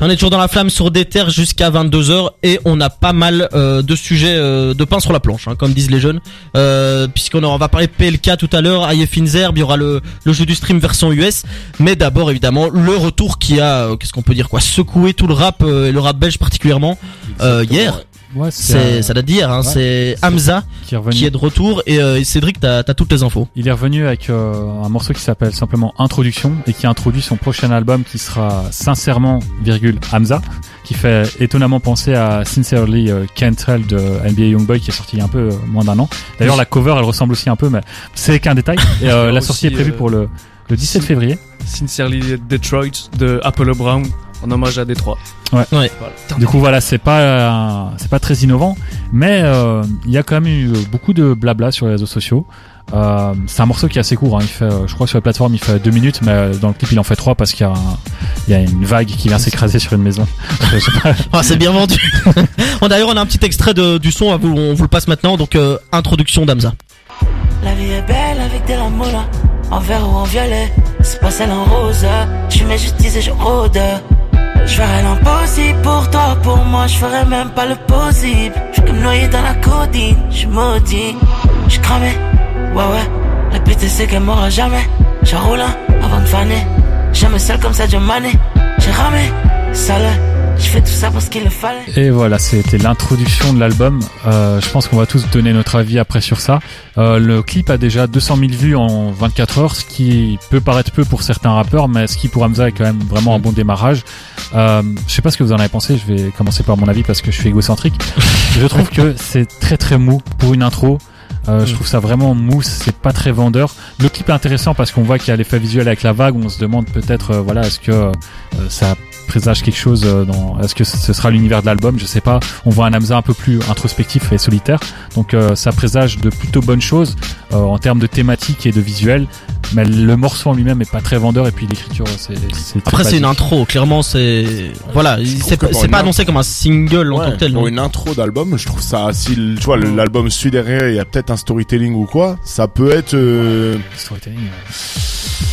On est toujours dans la flamme sur des terres jusqu'à 22h et on a pas mal euh, de sujets euh, de pain sur la planche, hein, comme disent les jeunes. Euh, Puisqu'on on va parler PLK tout à l'heure, Finzerb, il y aura le, le jeu du stream version US. Mais d'abord évidemment le retour qui a, qu'est-ce qu'on peut dire quoi, secoué tout le rap et le rap belge particulièrement hier. Ouais, C'est ça date d'hier, hein, ouais. c'est Hamza qui est revenu. qui est de retour et, euh, et Cédric t'as as toutes les infos. Il est revenu avec euh, un morceau qui s'appelle simplement Introduction et qui introduit son prochain album qui sera sincèrement, virgule, Hamza, qui fait étonnamment penser à Sincerely euh, Can't Tell de NBA Youngboy qui est sorti il y a un peu euh, moins d'un an. D'ailleurs, la cover, elle ressemble aussi un peu, mais c'est qu'un détail. Et euh, la Aussi, sortie est prévue euh, pour le, le 17 février. Sincerely Detroit de Apollo Brown en hommage à Détroit. Ouais. Ouais. Voilà. Du coup, voilà, c'est pas euh, c'est pas très innovant, mais euh, il y a quand même eu beaucoup de blabla sur les réseaux sociaux. Euh, c'est un morceau qui est assez court. Hein. Il fait, euh, je crois, sur la plateforme, il fait deux minutes, mais euh, dans le clip, il en fait trois parce qu'il y a, un- il y a une vague qui vient s'écraser sur une maison. Ah, c'est bien vendu. Bon, D'ailleurs on a un petit extrait de, du son, vous- on vous le passe maintenant, donc euh, introduction d'Hamza. La vie est belle avec de la moula En vert ou en violet C'est pas celle en rose Je suis justice et je rôde Je ferai l'impossible pour toi Pour moi je ferai même pas le possible. Je comme noyé dans la codine Je maudit. Je cramé Ouais ouais. La pute c'est qu'elle m'aura jamais. J'ai roulé avant de faner. Jamais seul comme ça John Mané J'ai ramé Sale Et voilà, c'était l'introduction de l'album. Euh, je pense qu'on va tous donner notre avis après sur ça. Euh, le clip a déjà 200 000 vues en 24 heures, ce qui peut paraître peu pour certains rappeurs, mais ce qui pour Hamza est quand même vraiment un bon démarrage. Euh, je sais pas ce que vous en avez pensé. Je vais commencer par mon avis parce que je suis égocentrique. je trouve que c'est très très mou pour une intro. Euh, je trouve ça vraiment mou, c'est pas très vendeur. Le clip est intéressant parce qu'on voit qu'il y a l'effet visuel avec la vague. On se demande peut-être, euh, voilà, est-ce que euh, ça présage quelque chose dans est-ce que ce sera l'univers de l'album? Je sais pas on voit un Hamza un peu plus introspectif et solitaire donc ça présage de plutôt bonnes choses en termes de thématique et de visuel mais le morceau en lui-même est pas très vendeur et puis l'écriture c'est Après c'est une intro, clairement c'est voilà, c'est pas, annoncé comme un single en Ouais, tant que tel. pour non. une intro d'album, je trouve ça, si tu vois l'album suit derrière, il y a peut-être un storytelling ou quoi, ça peut être, euh, Storytelling, euh,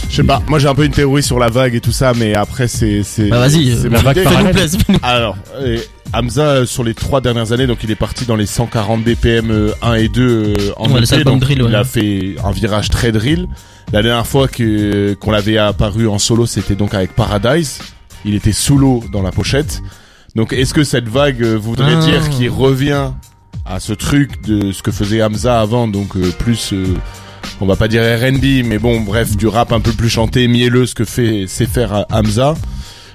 je sais pas. Moi j'ai un peu une théorie sur la vague et tout ça, mais après c'est. Bah vas-y, c'est euh, la vague parallèle. Alors, Hamza euh, sur les trois dernières années, donc il est parti dans les 140 BPM euh, 1 et 2 euh, en Ouais, EP, donc drill, ouais. il a fait un virage très drill. La dernière fois que qu'on l'avait apparu en solo, c'était donc avec Paradise. Il était sous l'eau dans la pochette. Donc est-ce que cette vague euh, voudrait Ah. dire qu'il revient à ce truc de ce que faisait Hamza avant, donc euh, plus euh, on va pas dire R&B, mais bon, bref, du rap un peu plus chanté, mielleux, ce que fait sait faire Hamza?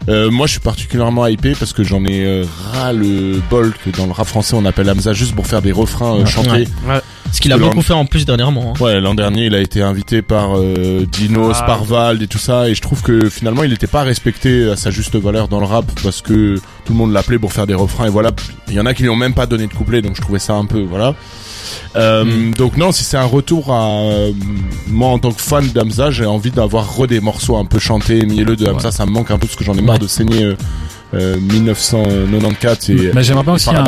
Euh, moi, je suis particulièrement hypé parce que j'en ai euh, ras le bol que dans le rap français on appelle Hamza juste pour faire des refrains euh, Ouais. chantés. Ouais. Ce qu'il a beaucoup fait en plus dernièrement. hein. Ouais, l'an dernier, il a été invité par euh, Dinos, Ah. par Vald et tout ça, et je trouve que finalement, il n'était pas respecté à sa juste valeur dans le rap parce que tout le monde l'appelait pour faire des refrains et voilà. Il y en a qui lui ont même pas donné de couplet, donc je trouvais ça un peu voilà. Euh, Mm. Donc non, si c'est un retour à euh, moi en tant que fan d'Amza, j'ai envie d'avoir re des morceaux un peu chantés, mielleux de Hamza, ça me manque un peu parce que j'en ai marre Ouais. de saigner euh, euh, 1994 et, mais j'aimerais bien aussi un.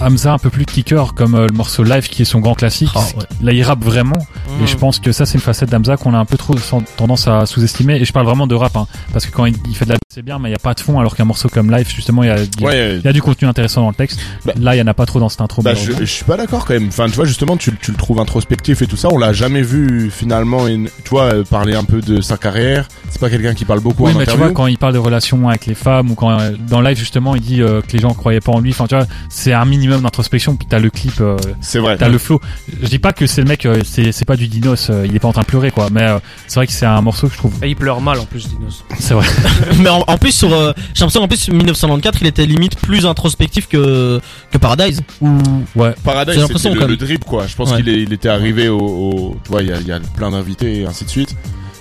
Hamza un peu plus kicker comme euh, le morceau live qui est son grand classique Ah, ouais. là il rappe vraiment Mmh. Et je pense que ça, c'est une facette d'Amza qu'on a un peu trop tendance à sous-estimer. Et je parle vraiment de rap, hein, parce que quand il, il fait de la c'est bien, mais il y a pas de fond, alors qu'un morceau comme Live, justement, il y a, il y a- Ouais, il y a du contenu intéressant dans le texte. Bah- Là, il y en a pas trop dans cette intro. Bah, je, je suis pas d'accord quand même. Enfin, tu vois, justement, tu, tu le trouves introspectif et tout ça. On l'a jamais vu finalement, une, tu vois, euh, parler un peu de sa carrière. C'est pas quelqu'un qui parle beaucoup oui, en mais tu interview. vois, quand il parle de relations avec les femmes ou quand dans Live, justement, il dit euh, que les gens croyaient pas en lui. Enfin, tu vois, c'est un minimum d'introspection. Puis t'as le clip, euh, C'est vrai. t'as le flow. Je dis pas que c'est le mec, euh, c'est c'est pas du Dinos, euh, il est pas en train de pleurer, quoi. Mais euh, c'est vrai que c'est un morceau que je trouve. Et il pleure mal en plus, Dinos. C'est vrai. Mais en, en plus sur, euh, j'ai l'impression en plus 1994 il était limite plus introspectif que que Paradise. Ou Ouais. Paradise, J'ai l'impression c'était le, le drip, quoi. Je pense Ouais. qu'il est- il était arrivé au, au- tu vois, il y a, il y a plein d'invités et ainsi de suite.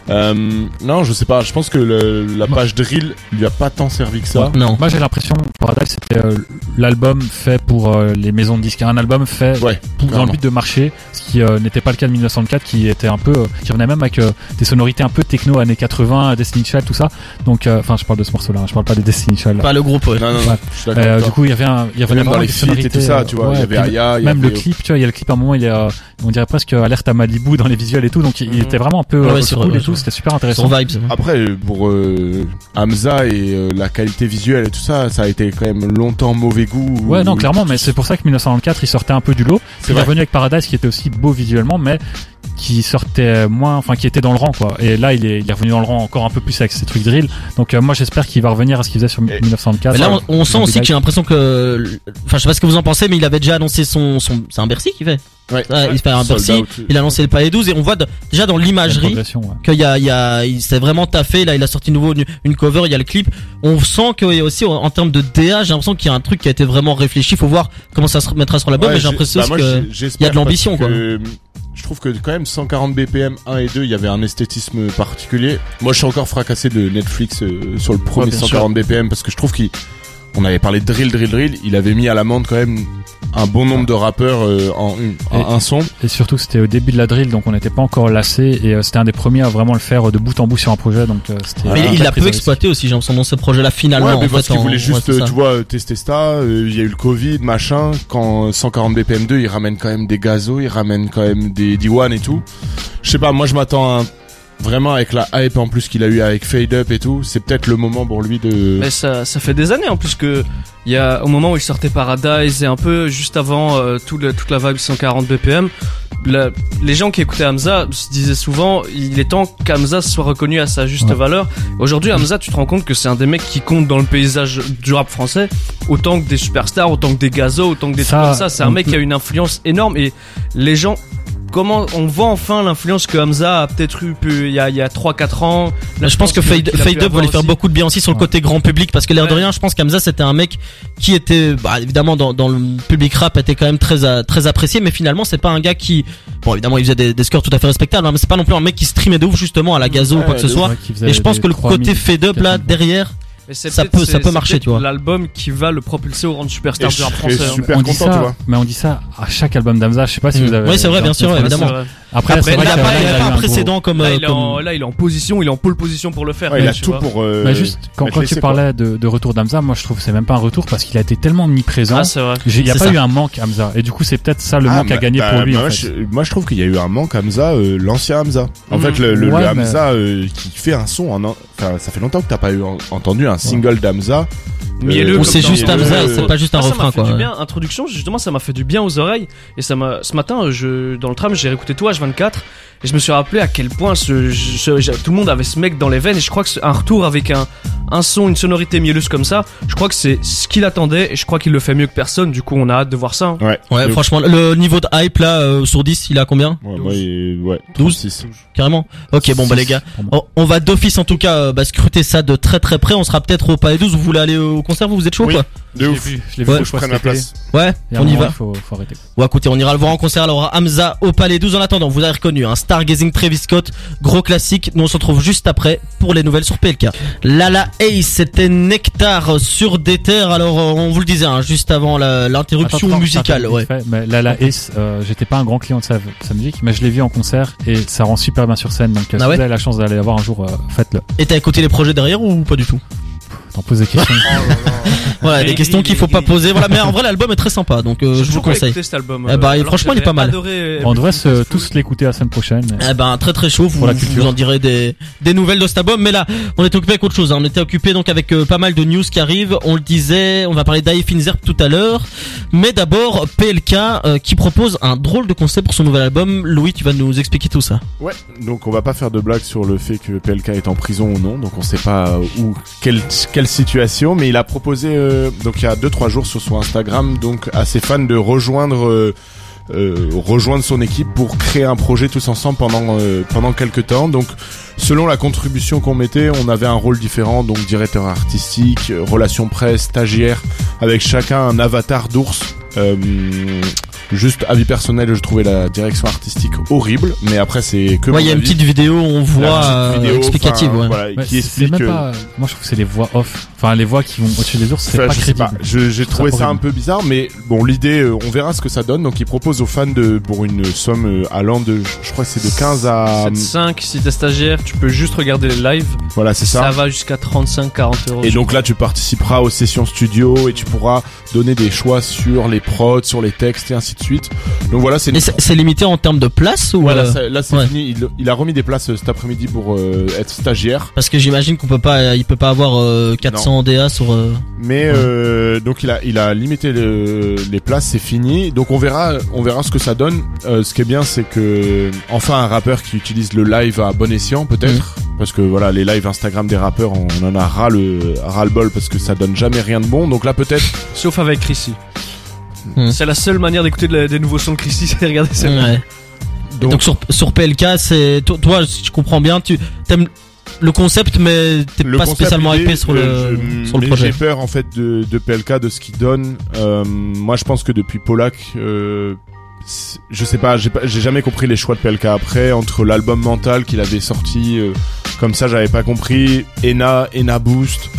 Euh, non, je sais pas. Je pense que le- la page drill lui a pas tant servi que ça. non. Moi j'ai l'impression Paradise c'était euh, l'album fait pour euh, les maisons de disques, un album fait Ouais, pour- dans le but de marcher, ce qui euh, n'était pas le cas de 1904 qui était un peu euh, qui revenait même avec euh, des sonorités un peu techno années 80, Destiny Child tout ça. Donc euh, enfin je parle de ce morceau là, je parle pas des Destiny Child. Pas le groupe. Ouais. Non, non, non. Ouais. Je suis d'accord. Euh, avec du coup, il y avait un, il y avait Même dans les feats et tout sonorités, ça, tu vois, il y avait Aya, il y même le avait- clip, tu vois, il y a le clip à un moment, il est, euh, on dirait presque alerte à Malibu dans les visuels et tout, donc il, Mhm. était vraiment un peu euh, vrai, et tout. Tout, c'était super intéressant. Vibes. Après, pour euh, Hamza et euh, la qualité visuelle et tout ça, ça a été quand même longtemps mauvais goût. Ouais, non, clairement, mais c'est pour ça que 1994, il sortait un peu du lot. C'est Il est vrai. revenu avec Paradise, qui était aussi beau visuellement, mais qui sortait moins, enfin, qui était dans le rang, quoi. Et là, il est, il est revenu dans le rang encore un peu plus avec ses trucs drill. Donc, euh, moi, j'espère qu'il va revenir à ce qu'il faisait sur Et- 1904. Mais là, on, on sent aussi que j'ai l'impression que, enfin, je sais pas ce que vous en pensez, mais il avait déjà annoncé son, son, c'est un Bercy qu'il fait. Ouais. Ouais, il fait un Bercy. Il a annoncé le Palais 12 et on voit de- déjà dans l'imagerie ouais. qu'il y a, il y a, il s'est vraiment taffé. Là, il a sorti nouveau une, une cover, il y a le clip. On sent qu'il y a aussi, en, termes de DA, j'ai l'impression qu'il y a un truc qui a été vraiment réfléchi. Faut voir comment ça se mettra sur l'album, Ouais, mais j'ai l'impression bah, aussi moi, que, j'ai- j'espère il y a de l'ambition, quoi. Je trouve que quand même 140 BPM 1 et 2, il y avait un esthétisme particulier. Moi, je suis encore fracassé de Netflix euh, sur le premier bien 140 BPM parce que je trouve qu'il on avait parlé de drill, drill, drill. Il avait mis à l'amende quand même un bon nombre de rappeurs euh, en, une- en Et- un son. Et surtout, c'était au début de la drill, donc on n'était pas encore lassé. Et euh, c'était un des premiers à vraiment le faire euh, de bout en bout sur un projet. Donc, euh. Ah, mais il l'a peu exploité aussi, j'ai l'impression dans ce projet-là finalement. ouais, mais en parce qu'il en- voulait juste, tu vois, tester ça. euh, Il y a eu le Covid, machin. Quand 140 BPM 2, il ramène quand même des gazos, il ramène quand même des D1 et tout. Je sais pas, moi je m'attends à un- vraiment avec la hype en plus qu'il a eu avec Fade Up et tout. C'est peut-être le moment pour lui de. Mais ça, ça fait des années en plus que il y a au moment où il sortait Paradise et un peu juste avant euh, tout le- toute la vibe 140 BPM, la- les gens qui écoutaient Hamza se disaient souvent il est temps qu'Hamza soit reconnu à sa juste Ouais. valeur. Aujourd'hui Hamza, tu te rends compte que c'est un des mecs qui compte dans le paysage du rap français autant que des superstars, autant que des gazos, autant que des Ça, trucs comme ça. C'est un mec qui a une influence énorme et les gens Comment on voit enfin l'influence que Hamza a peut-être eu il y a, il y a 3-4 ans. Là, je pense que Fade, Fade Up va avoir lui faire aussi. beaucoup de bien aussi sur le Ouais. côté grand public parce que l'air de rien, je pense qu'Amza c'était un mec qui était, bah, évidemment dans, dans le public rap était quand même très très apprécié, mais finalement c'est pas un gars qui, bon évidemment il faisait des, des scores tout à fait respectables, hein, mais c'est pas non plus un mec qui streamait de ouf justement à la gazo ou quoi que ce soit. Et je pense que le 3000, côté Fade Up là 4000. derrière, Mais Ça peut- ça peut marcher, tu vois. L'album qui va le propulser au rang de superstar du je rap français. hein. super on dit content, ça, tu vois. mais on dit ça à chaque album d'Amza. Je sais pas si vous avez. Oui, c'est vrai, bien sûr, Ouais, évidemment. Après, Après, c'est il vrai n'y a pas, il a pas un gros- précédent comme, Là, euh, il, est en, comme- là, il est en position, il est en pole position pour le faire. Ouais, il a tout vois. pour. euh, Mais juste quand, tu parlais de, de retour d'Amza, moi je trouve que c'est même pas un retour parce qu'il a été tellement omniprésent. Ah, c'est vrai. Il n'y a pas ça. eu un manque Hamza et du coup c'est peut-être ça le Ah, manque à bah, gagner bah, pour lui moi, en je, fait. moi, je trouve qu'il y a eu un manque Hamza, euh, l'ancien Hamza. En Mhm. fait, le, le, le Ouais, mais- Hamza euh, qui fait un son en, ça fait longtemps que t'as pas eu en- entendu un single. Mielleux Euh, Ou c'est ça, juste Hamza, c'est pas juste un Ah, ça refrain m'a fait quoi. du bien. Introduction, justement, ça m'a fait du bien aux oreilles. Et ça m'a, ce matin, je, dans le tram, j'ai réécouté tout H24. Et je me suis rappelé à quel point ce, ce- ce- tout le monde avait ce mec dans les veines. Et je crois que c'est un retour avec un, un son, une sonorité mielleuse comme ça, je crois que c'est ce qu'il attendait. Et je crois qu'il le fait mieux que personne. Du coup, on a hâte de voir ça. hein. Ouais. Ouais, franchement, le niveau de hype là euh, sur 10, il a combien? Ouais, moi, il- ouais, 12. 36. Carrément. Ok, bon bah les gars, on, on va d'office en tout cas euh, bah, scruter ça de très très près. On sera peut-être au Palais 12. Vous voulez aller au concert? Vous vous êtes chaud Oui. quoi? De Je l'ai ouf. vu, je l'ai Ouais. vu, Je prenne la place. Ouais, on y va. Faut, faut arrêter. Ouais, écoutez, on ira le voir en concert. Alors Hamza au Palais 12. En attendant, vous avez reconnu un Stargazing Travis Scott, gros classique. Nous on se retrouve juste après pour les nouvelles sur PLK. Lala Ace, c'était Nectar sur des terres. Alors euh, on vous le disait hein, juste avant l'interruption musicale. Ouais. fait, mais là, la Ace, euh, j'étais pas un grand client de sa, sa musique, mais je l'ai vu en concert et ça rend super bien sur scène. Donc, euh, Ah si ouais vous avez la chance d'aller la voir un jour, euh, faites-le. Et t'as écouté les projets derrière ou pas du tout? T'en poses des questions. Voilà, Il- des questions il- qu'il faut pas poser. Voilà, mais en vrai l'album est très sympa, donc euh, je vous conseille. cet album. Eh bah, alors franchement, il est pas mal. adoré on devrait se, tous l'écouter la semaine prochaine. Eh ben très très chaud, vous, la vous en direz des, des nouvelles de cet album. Mais là, on était occupé avec autre chose. hein. On était occupé donc avec euh, pas mal de news qui arrivent. On le disait, on va parler d'Aïe Finzer tout à l'heure. Mais d'abord, PLK euh, qui propose un drôle de concept pour son nouvel album. Louis, tu vas nous expliquer tout ça. Ouais, donc on va pas faire de blague sur le fait que PLK est en prison ou non, donc on sait pas où, quelle, situation, mais il a proposé, euh, donc il y a 2-3 jours sur son Instagram, donc à ses fans de rejoindre, euh, euh, rejoindre son équipe pour créer un projet tous ensemble pendant, pendant quelques temps. Donc selon la contribution qu'on mettait, on avait un rôle différent, donc directeur artistique, relations presse, stagiaire, avec chacun un avatar d'ours. Juste avis personnel, je trouvais la direction artistique horrible, mais après c'est que Ouais, il y a une petite vidéo, on Il y a une voit petite euh, vidéo, explicative. ouais. voilà, Ouais, qui explique même euh, pas, moi je trouve que c'est les voix off. Enfin, les voix qui vont au-dessus des ours, c'est Enfin, pas je sais crédible. pas. Je- J'ai trouvé ça ça un peu bizarre, mais bon, l'idée, euh, on verra ce que ça donne. Donc, il propose aux fans de pour une somme allant de, je crois, que c'est de 15 à, 7-5, si t'es stagiaire, tu peux juste regarder les lives. voilà, c'est Ça, ça. va jusqu'à 35-40 euros. Et donc là, tu participeras aux sessions studio et tu pourras donner des choix sur les prods, sur les textes et ainsi de de suite. Donc voilà, c'est limité en termes de place ou voilà, euh, là c'est ouais. fini. Il, il a remis des places euh, cet après-midi pour euh, être stagiaire. Parce que j'imagine qu'on peut pas, il peut pas avoir euh, 400 DA sur. euh, Mais euh, donc il a il a limité le- les places, c'est fini. Donc on verra on verra ce que ça donne. Euh, ce qui est bien c'est que enfin un rappeur qui utilise le live à bon escient peut-être parce que voilà les lives Instagram des rappeurs on en a ras le ras le bol parce que ça donne jamais rien de bon. Donc là peut-être Sauf avec Chrissy. Hmm. C'est la seule manière d'écouter de des nouveaux sons de Chrissy, c'est de regarder celle-là. ouais. Donc, sur sur PLK, c'est toi, toi, si je comprends bien, tu t'aimes le concept, mais t'es pas concept, spécialement épais sur le euh, je- sur le mais projet. J'ai peur en fait de, de PLK de ce qu'il donne. Euh, moi je pense que depuis Polak, euh, je sais pas, j'ai pas- j'ai jamais compris les choix de PLK après entre l'album mental qu'il avait sorti euh, comme ça, j'avais pas compris. Ena, Ena Boost.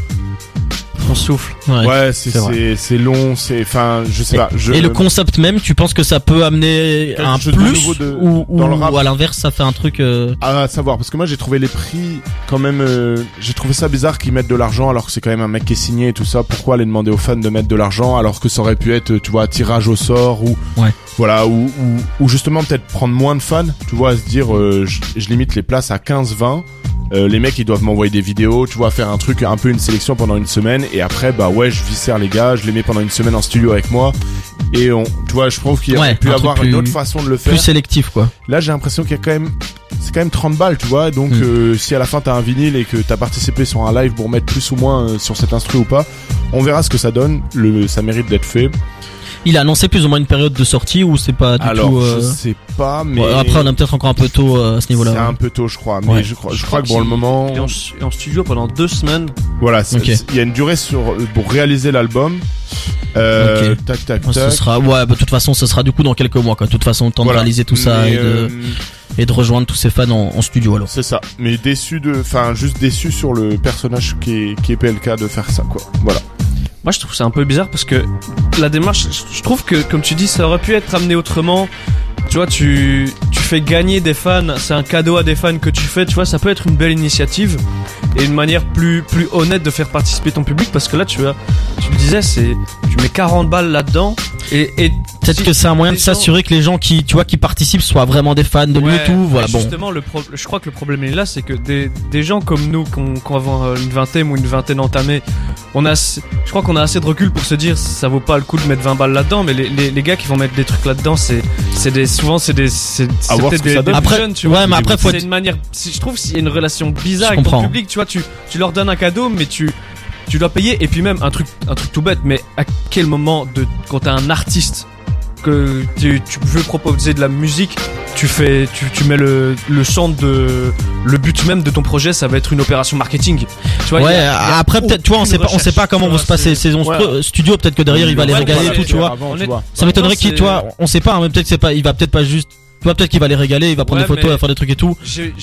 On souffle. Ouais. Ouais, c'est c'est vrai. c'est c'est long, c'est enfin je sais pas. Je, Et le concept même, tu penses que ça peut amener un plus de- ou, ou dans le rap. à l'inverse, ça fait un truc. euh, à savoir parce que moi j'ai trouvé les prix quand même euh, j'ai trouvé ça bizarre qu'ils mettent de l'argent alors que c'est quand même un mec qui est signé et tout ça pourquoi aller demander aux fans de mettre de l'argent alors que ça aurait pu être tu vois tirage au sort ou Ouais. voilà ou, ou, ou justement peut-être prendre moins de fans tu vois à se dire euh, je, je limite les places à 15 20 euh, les mecs ils doivent m'envoyer des vidéos tu vois faire un truc un peu une sélection pendant une semaine et après bah ouais je viscère les gars je les mets pendant une semaine en studio avec moi et on tu vois je trouve qu'il y a Ouais, pu un avoir une autre façon de le faire plus sélectif, quoi. Là, j'ai l'impression qu'il y a quand même, c'est quand même 30 balles, tu vois. Donc, Mm. euh, si à la fin t'as un vinyle et que t'as participé sur un live pour mettre plus ou moins euh, sur cet instru ou pas, on verra ce que ça donne. Le, ça mérite d'être fait. Il a annoncé plus ou moins une période de sortie ou c'est pas du Alors, tout. je euh, sais pas, mais ouais, après, on a peut-être encore un peu tôt euh, à ce c'est niveau-là. un peu tôt, je crois. Mais Ouais. je crois, je Je crois crois que pour le moment, Il est en, studio pendant deux semaines. voilà, c'est- c'est- il y a une durée sur pour réaliser l'album. Euh, Tac, tac, Ouais, ce tac. sera, ouais, bah, de toute façon, ce sera du coup dans quelques mois, quoi. De toute façon, le temps Voilà. de réaliser tout ça et, de, euh, et de rejoindre tous ses fans en, en studio, alors. C'est ça. Mais déçu de, enfin, juste déçu sur le personnage qui est, qui est PLK de faire ça, quoi. Voilà. Moi, je trouve ça un peu bizarre parce que la démarche, je- trouve que, comme tu dis, ça aurait pu être amené autrement. Tu vois, tu, tu fais gagner des fans, c'est un cadeau à des fans que tu fais, tu vois, ça peut être une belle initiative et une manière plus, plus honnête de faire participer ton public parce que là, tu vois, tu le disais, c'est, tu mets 40 balles là-dedans et Peut-être si- que c'est un moyen de s'assurer que les gens qui, tu vois, qui participent soient vraiment des fans de lui et tout. Voilà, bon. Justement, le pro- je crois que le problème est là, c'est que des, des gens comme nous, qu'on qu'on a une vingtaine ou une vingtaine entamée, on a, je crois qu'on a assez de recul pour se dire ça vaut pas le coup de mettre 20 balles là-dedans, mais les, les, les gars qui vont mettre des trucs là-dedans, c'est c'est des souvent c'est des c'est peut-être des, des Après, jeunes, tu vois. ouais, mais après, faut c'est être- une manière. si- Je trouve qu'il y a une relation bizarre avec ton public, tu vois. Tu tu leur donnes un cadeau, mais tu tu dois payer et puis même un truc un truc tout bête, mais à quel moment de quand t'es un artiste que tu, tu veux proposer de la musique, tu fais, tu, tu mets le, le centre de, le but même de ton projet, ça va être une opération marketing. Tu vois, il y Ouais, a- il y a après peut-être, tu vois, on sait pas, on sait pas comment vont se passer ces saisons studio. Peut-être que derrière il va les Ouais, régaler voilà, et tout, tu vois. Avant, On tu est- vois. Ça m'étonnerait qu'il, vois, on sait pas, hein, mais peut-être c'est pas, il va peut-être pas juste, peut-être qu'il va les régaler, il va prendre Ouais, des photos, il va faire des trucs et tout.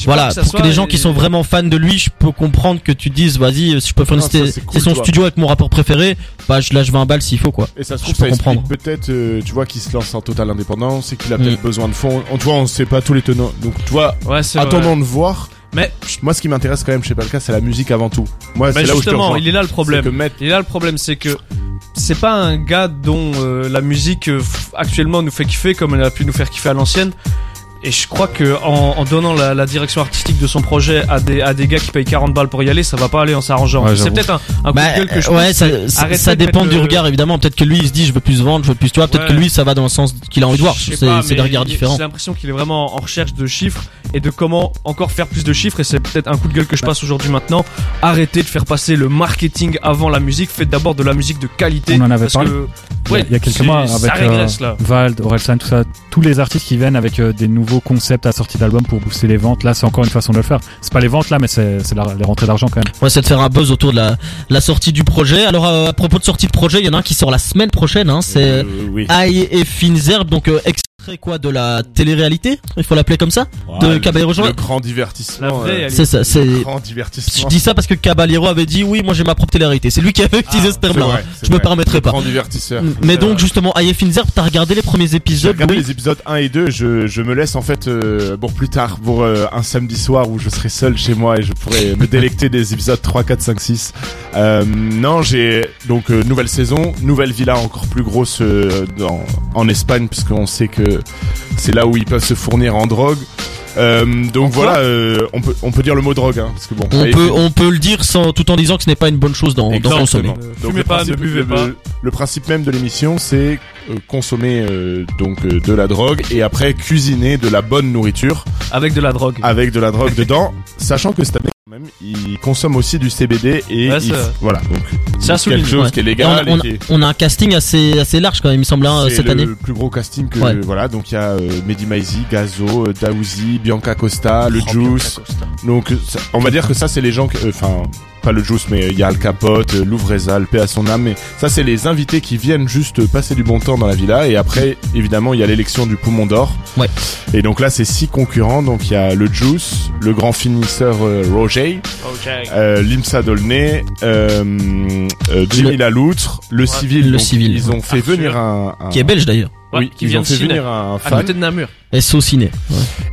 Voilà, ça pour que les gens qui sont vraiment fans de lui, je peux comprendre que tu te dises, vas-y, si je peux faire c'est cool, vois. studio avec mon rapport préféré, bah je lâche 20 balles s'il faut quoi. Et ça se Je trouve, peux ça comprendre. peut-être, euh, tu vois, qu'il se lance en totale indépendance et qu'il a Mm. peut-être besoin de fonds. En, tu vois, on sait pas tous les tenants. Donc, tu vois, Ouais, attendons vrai. de voir. Mais, Moi, ce qui m'intéresse quand même chez Palka, c'est la musique avant tout. Moi, c'est là où je te rejoins. il est là le problème. Que mettre- Et là, le problème, c'est que c'est pas un gars dont euh, la musique euh, actuellement nous fait kiffer comme elle a pu nous faire kiffer à l'ancienne. Et je crois que en, en donnant la, la direction artistique de son projet à des, à des gars qui payent 40 balles pour y aller, ça va pas aller en s'arrangeant. Ouais, c'est peut-être un, un coup Bah, de gueule que je ouais, ça, ça, ça dépend du le- regard évidemment. Peut-être que lui il se dit je veux plus vendre, je veux plus, tu vois. Peut-être Ouais. que lui ça va dans le sens qu'il a envie de voir. C'est des regards différents. J'ai l'impression qu'il est vraiment en recherche de chiffres et de comment encore faire plus de chiffres. Et c'est peut-être un coup de gueule que je passe aujourd'hui maintenant. Arrêtez de faire passer le marketing avant la musique. Faites d'abord de la musique de qualité. On en avait parce parlé. que, Il y a- ouais, il y a quelques mois ça avec euh, régresse là. Vald, Orelsan, tout ça, tous les artistes qui viennent avec euh, des nouveaux concepts à sortie d'album pour booster les ventes. Là, c'est encore une façon de le faire. C'est pas les ventes là, mais c'est c'est la- les rentrées d'argent quand même. Ouais, c'est de faire un buzz autour de la, la sortie du projet. Alors euh, à propos de sortie de projet, il y en a un qui sort la semaine prochaine. Hein, c'est Euh, oui. Aïe et Finzerb, donc euh, quoi de la télé-réalité Il faut l'appeler comme ça De Ouais, le- Caballero Jean Le grand divertissement. Euh, C'est ça, c'est. Je dis ça parce que Caballero avait dit oui, moi j'ai ma propre télé-réalité. C'est lui qui avait utilisé ce C'est terme-là. hein. Je me vrai. permettrai Le pas. Grand divertisseur. Mais donc justement, Aye Finzer, t'as regardé les premiers épisodes regardé oui les épisodes 1 et 2, je, je me laisse en fait euh, pour plus tard, pour euh, un samedi soir où je serai seul chez moi et je pourrai me délecter des épisodes 3, 4, 5, 6. Euh, non, j'ai donc euh, nouvelle saison, nouvelle villa encore plus grosse euh, dans, en Espagne puisqu'on sait que c'est là où ils peuvent se fournir en drogue. Euh, donc quoi voilà, euh, on peut on peut dire le mot drogue, hein, parce que bon. On allez, peut, on peut le dire sans, tout en disant que ce n'est pas une bonne chose d'en consommer. Donc, le pas, principe- ne buvez le- pas. Le principe même de l'émission, c'est euh, consommer euh, donc euh, de la drogue et après cuisiner de la bonne nourriture Avec de la drogue. avec de la drogue dedans, sachant que cette année quand même, ils consomment aussi du CBD et Ouais, ils- voilà donc C'est à souligner, quelque chose ouais. qui est on, légal a, on et a- qui est- on a un casting assez, assez large quand même, il me semble, hein, c'est cette le année. plus gros casting que Ouais. voilà donc il y a euh, Mehdi Maizi, Gazo, euh, Daouzi, Bianca Costa, le Oh, Juice. Donc euh, ça- on va dire que ça c'est les gens que euh, enfin pas le Juice mais il y a Al Capote, euh, Louvreza, le paix à son âme mais ça c'est les invités qui viennent juste passer du bon temps dans la villa et après évidemment il y a l'élection du poumon d'or. Ouais. Et donc là c'est six concurrents donc il y a le Juice, le grand finisseur euh, Roger, euh, Limsa Dolnay, euh, euh, Jimmy Le- Laloutre, le civil. le donc, civil, Ils ont ouais. fait Arthur. venir un, un- Qui est belge d'ailleurs. Ouais, oui, qui ils vient ont de fait Ciné. venir un À fan côté de Namur. SO Ciné.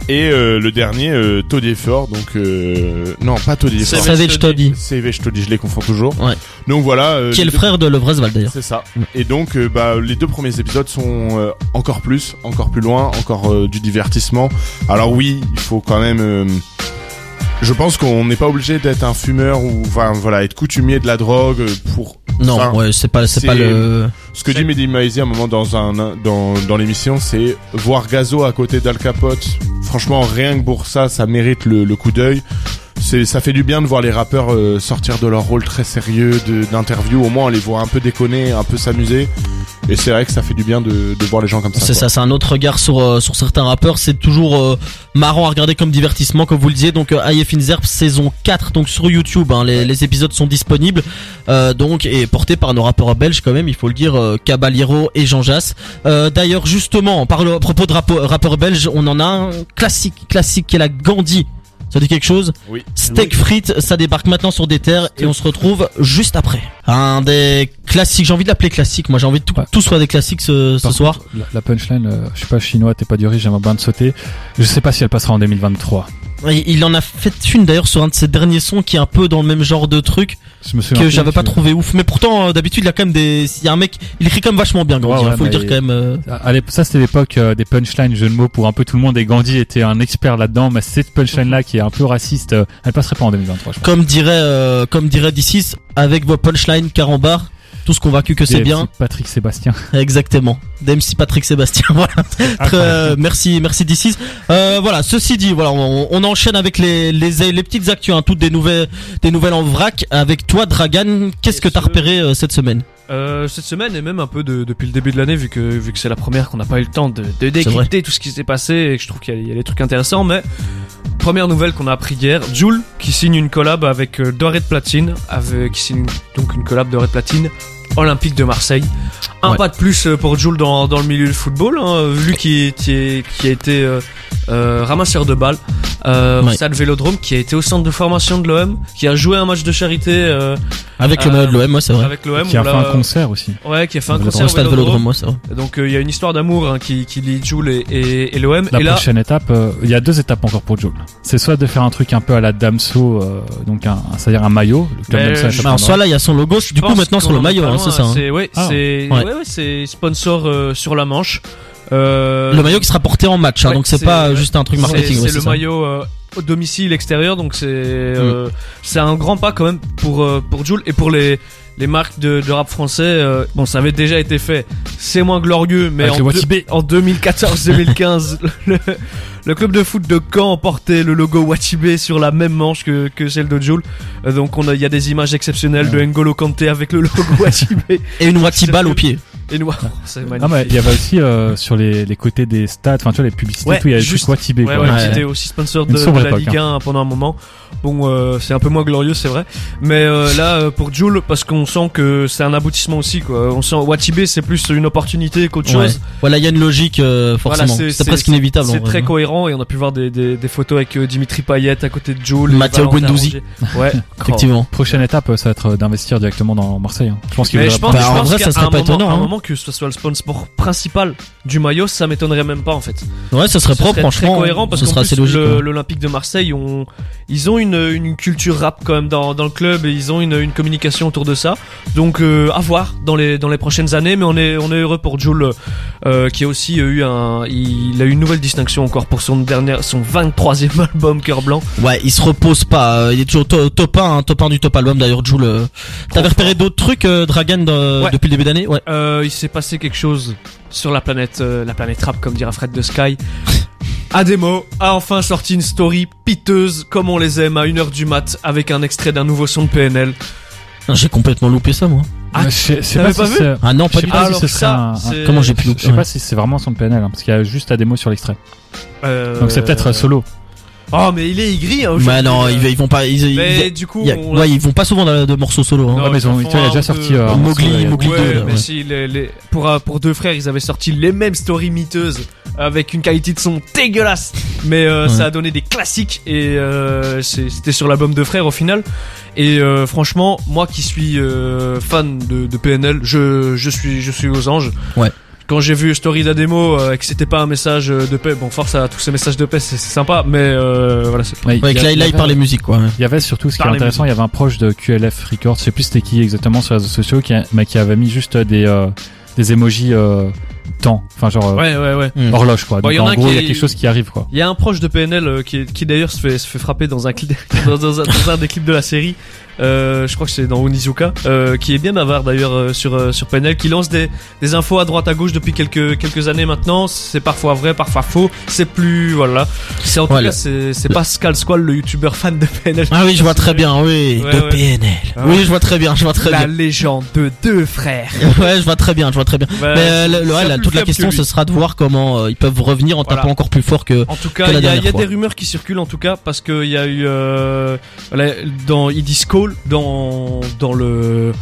et euh, le dernier euh, Toddy Fort donc euh, non pas Toddy vrai. Savage Toddy. CV Toddy je les confonds toujours Ouais. donc voilà euh, Qui est le deux- frère de Levresval d'ailleurs. c'est ça et donc euh, bah les deux premiers épisodes sont euh, encore plus encore plus loin encore euh, du divertissement alors oui il faut quand même euh, je pense qu'on n'est pas obligé d'être un fumeur ou enfin voilà être coutumier de la drogue euh, pour Non, Enfin, ouais, c'est pas, c'est pas le. Ce que dit Mehdi Maizi à un moment dans un dans dans l'émission, c'est voir Gazo à côté d'Al Capote. Franchement, rien que pour ça, ça mérite le, le coup d'œil. C'est ça fait du bien de voir les rappeurs euh, sortir de leur rôle très sérieux de d'interview. Au moins, on les voit un peu déconner, un peu s'amuser. Et c'est vrai que ça fait du bien de, de voir les gens comme ça. C'est ça, c'est un autre regard sur euh, sur certains rappeurs. C'est toujours euh, marrant à regarder comme divertissement, comme vous le disiez. Donc, euh, Aye Finzerp saison 4, donc sur YouTube. Hein, les, les épisodes sont disponibles. Euh, donc, et porté par nos rappeurs belges quand même, il faut le dire, euh, Caballero et Jean Jass. Euh, D'ailleurs, justement, on parle à propos de rappeurs belges, on en a un classique, classique qui est la Gandhi. Ça dit quelque chose Oui. Steak frites, ça débarque maintenant sur des terres et on se retrouve juste après. Un des classiques, j'ai envie de l'appeler classique. Moi, j'ai envie de tout, Ouais. tout soit des classiques ce, soir. contre, La, la punchline, euh, je suis pas chinois, t'es pas du riz, j'aimerais bien te sauter. Je sais pas si elle passera en 2023. Il il en a fait une d'ailleurs sur un de ses derniers sons qui est un peu dans le même genre de truc que j'avais pas trouvé ouf. Mais pourtant, euh, d'habitude, il y a quand même des, il y a un mec, il écrit quand même vachement bien, Gandhi. Ouais, hein, ouais, faut le dire quand même. euh. Ça c'était l'époque euh, des punchlines jeux de mots pour un peu tout le monde et Gandhi était un expert là-dedans mais cette punchline là qui est un peu raciste euh, elle passerait pas en 2023 je pense. Comme dirait, euh, comme dirait D6, avec vos punchlines carambar, tous convaincus que c'est DMC, bien. Patrick Sébastien Exactement. DMC Patrick Sébastien. Voilà. Très, euh, merci, merci D6. Euh, voilà. Ceci dit, voilà, on, on enchaîne avec les, les, les petites actus, hein, toutes des nouvelles, des nouvelles en vrac. Avec toi, Dragan, qu'est-ce que t'as sir. repéré euh, cette semaine? Euh, cette semaine et même un peu de- depuis le début de l'année vu que vu que c'est la première qu'on n'a pas eu le temps de, de décrypter tout ce qui s'est passé et que je trouve qu'il y, a- il y a des trucs intéressants mais première nouvelle qu'on a appris hier Joule qui signe une collab avec euh, Doré de Platine avec qui signe donc une collab Doré de Platine Olympique de Marseille un Ouais. pas de plus euh, pour Joule dans, dans le milieu du football hein, vu qu'il qui, a été euh, euh, ramasseur de balles euh, au Ouais. stade Vélodrome qui a été au centre de formation de l'OM qui a joué un match de charité euh, Avec le maillot de l'OM, moi c'est vrai. avec l'OM qui a fait un concert aussi. Ouais, qui a fait un concert Au stade Vélodrome, moi c'est vrai. Donc euh, il y a une histoire d'amour hein, qui, qui lie Jules et, et, et l'OM. La Et là, prochaine étape, euh, il y a deux étapes encore pour Joel. C'est soit de faire un truc un peu à la Damso, euh, donc un, c'est-à-dire un maillot. le club Mais Damso, je- ça Alors s'appelle soit là il y a son logo, du coup maintenant sur le maillot, hein, c'est ça. hein. C'est ouais, Ah. c'est Ouais. ouais, ouais, c'est sponsor euh, sur la manche. Euh, Le maillot qui sera porté en match, hein, donc c'est pas juste un truc marketing. C'est le ça. maillot euh, au domicile extérieur, donc c'est Mm. c'est un grand pas quand même pour pour Jules et pour les les marques de, de rap français. euh, bon, ça avait déjà été fait. C'est moins glorieux, mais en, en 2014-2015, le, le club de foot de Caen portait le logo Watibé sur la même manche que, que celle de Jules. Euh, donc on a, il y a des images exceptionnelles de N'Golo Kanté avec le logo Watibé. Et une Wati balle au pied. Et noir. C'est magnifique. Ah, mais il y avait aussi euh, sur les, les côtés des stats, enfin tu vois les publicités, Ouais, tout, il y avait juste. juste Watibé Ouais, quoi. ouais, Ouais. qui était aussi sponsor de, de la Ligue 1 pendant un moment. Bon, euh, c'est un peu moins glorieux, c'est vrai. Mais euh, là, euh, pour Jules, parce qu'on sent que c'est un aboutissement aussi, quoi. On sent Watibé, c'est plus une opportunité qu'autre Ouais. chose. Voilà, il y a une logique euh, Voilà, forcément. c'est presque inévitable. en C'est très cohérent et on a pu voir des, des, des photos avec euh, Dimitri Payet à côté de Jules. Matteo Valentin Guendouzi. Ouais, Effectivement. Prochaine étape, ça va être d'investir directement dans Marseille. hein. Je pense qu'il pas- Bah, en vrai, qu'à ça serait un pas moment- étonnant, Hein. que ce soit le sponsor principal du maillot, ça m'étonnerait même pas en fait. Ouais, ça serait Ce propre, serait très franchement. cohérent parce le- ouais. l'Olympique de Marseille, ils ont une, une culture rap quand même dans, dans le club et ils ont une, une communication autour de ça. Donc euh, à voir dans les dans les prochaines années, mais on est on est heureux pour Jules euh, qui a aussi eu un il a eu une nouvelle distinction encore pour son dernier son 23e album Cœur Blanc. Ouais, il se repose pas. euh, Il est toujours to- top 1, hein, top 1 du top album. D'ailleurs, Jules. euh, T'avais repéré d'autres trucs, euh, Ouais. depuis le début d'année? Ouais. Il s'est passé quelque chose sur la planète euh, la planète rap comme dira Fred de Sky. Ademo a enfin sorti une story piteuse comme on les aime à 1h du mat avec un extrait d'un nouveau son de PNL. J'ai complètement loupé ça, moi. Ah, je sais- je sais t'avais pas pas si vu c'est- Ah non, Je pas sais du tout. si ça, un- c'est- Comment j'ai pu Je louper sais ouais. pas si c'est vraiment son PNL, hein, parce qu'il y a juste la démo sur l'extrait. Euh, Donc c'est peut-être solo. Oh mais il est aigri hein, aujourd'hui, Bah non, euh. ils, ils vont pas. Ils, ils- Mais il du coup, y a- on ouais, ils vont pas souvent de, de morceaux solo. Hein. Non, Ouais, mais ils ont- il a déjà sorti, euh, un Mowgli, Mowgli. Ouais, deux, là, mais ouais. si les, les- pour euh, pour deux frères, ils avaient sorti les mêmes stories miteuses avec une qualité de son dégueulasse, mais euh, Ouais. ça a donné des classiques et euh, c'était sur l'album de frères au final. Et euh, franchement, moi qui suis euh, fan de, de PNL, je je suis je suis aux anges. Ouais. Quand j'ai vu Story d'Ademo euh, et que c'était pas un message de paix, bon force à tous ces messages de paix, c'est c'est sympa, mais euh, voilà. c'est- Ouais, Ouais, il y a- là, il y là, il avait- parlait musique, quoi. Il y avait surtout ce qui est intéressant, il y avait un proche de QLF Records, je sais plus c'était qui exactement sur les réseaux sociaux, qui, a- mais qui avait mis juste des euh, des emojis euh, temps, enfin genre euh, Ouais ouais ouais. Hmm. horloge quoi. Bon, Donc il y en en a gros, il y a quelque chose qui arrive quoi. Il y a un proche de PNL euh, qui, qui d'ailleurs se fait, se fait frapper dans un clip, dans, dans un, dans un des clips de la série. Euh, je crois que c'est dans Onizuka, euh, qui est bien bavard d'ailleurs euh, sur euh, sur PNL, qui lance des, des infos à droite à gauche depuis quelques quelques années maintenant. C'est parfois vrai, parfois faux. C'est plus voilà. C'est en tout Voilà. cas c'est Pascal Squall, le youtubeur fan de PNL. Ah oui, je vois très bien, oui. Ouais, de ouais. PNL. Ah Oui, je vois très bien, je vois très La bien. légende de deux frères. Ouais, je vois très bien, je vois très bien. Bah, Mais euh, le- le- ouais, là, toute la question, que ce sera de voir comment euh, ils peuvent revenir en Voilà. tapant encore plus fort que. En tout cas, la il y a, y des rumeurs qui circulent en tout cas parce qu'il y a eu euh, dans ils disent Dans le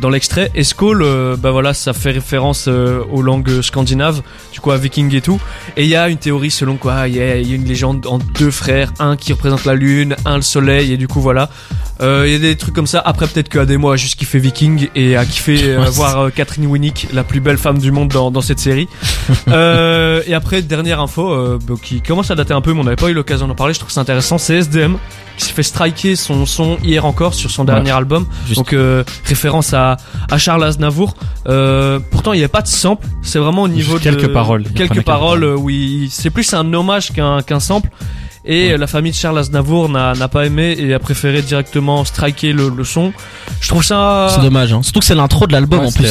dans l'extrait. Et euh, bah voilà ça fait référence euh, aux langues scandinaves du coup à Viking et tout. Et il y a une théorie selon quoi il y a une légende en deux frères un qui représente la lune un le soleil et du coup voilà Euh, il y a des trucs comme ça après peut-être que Ademo a juste kiffé Viking et a kiffé euh, voir euh, Catherine Winnick la plus belle femme du monde dans, dans cette série euh, et après, dernière info euh, bah, qui commence à dater un peu, mais on n'avait pas eu l'occasion d'en parler. Je trouve ça intéressant. C'est SDM qui s'est fait striker son son hier encore sur son dernier album. Juste. Donc euh, référence à, à Charles Aznavour. Euh, pourtant, il n'y a pas de sample. C'est vraiment au niveau Juste quelques de paroles. Quelques paroles euh, il- c'est plus un hommage qu'un qu'un sample. Et euh, la famille de Charles Aznavour n'a n'a pas aimé et a préféré directement striker le, le son. Je trouve ça. C'est dommage. Hein. Surtout que c'est l'intro de l'album Ouais, en plus.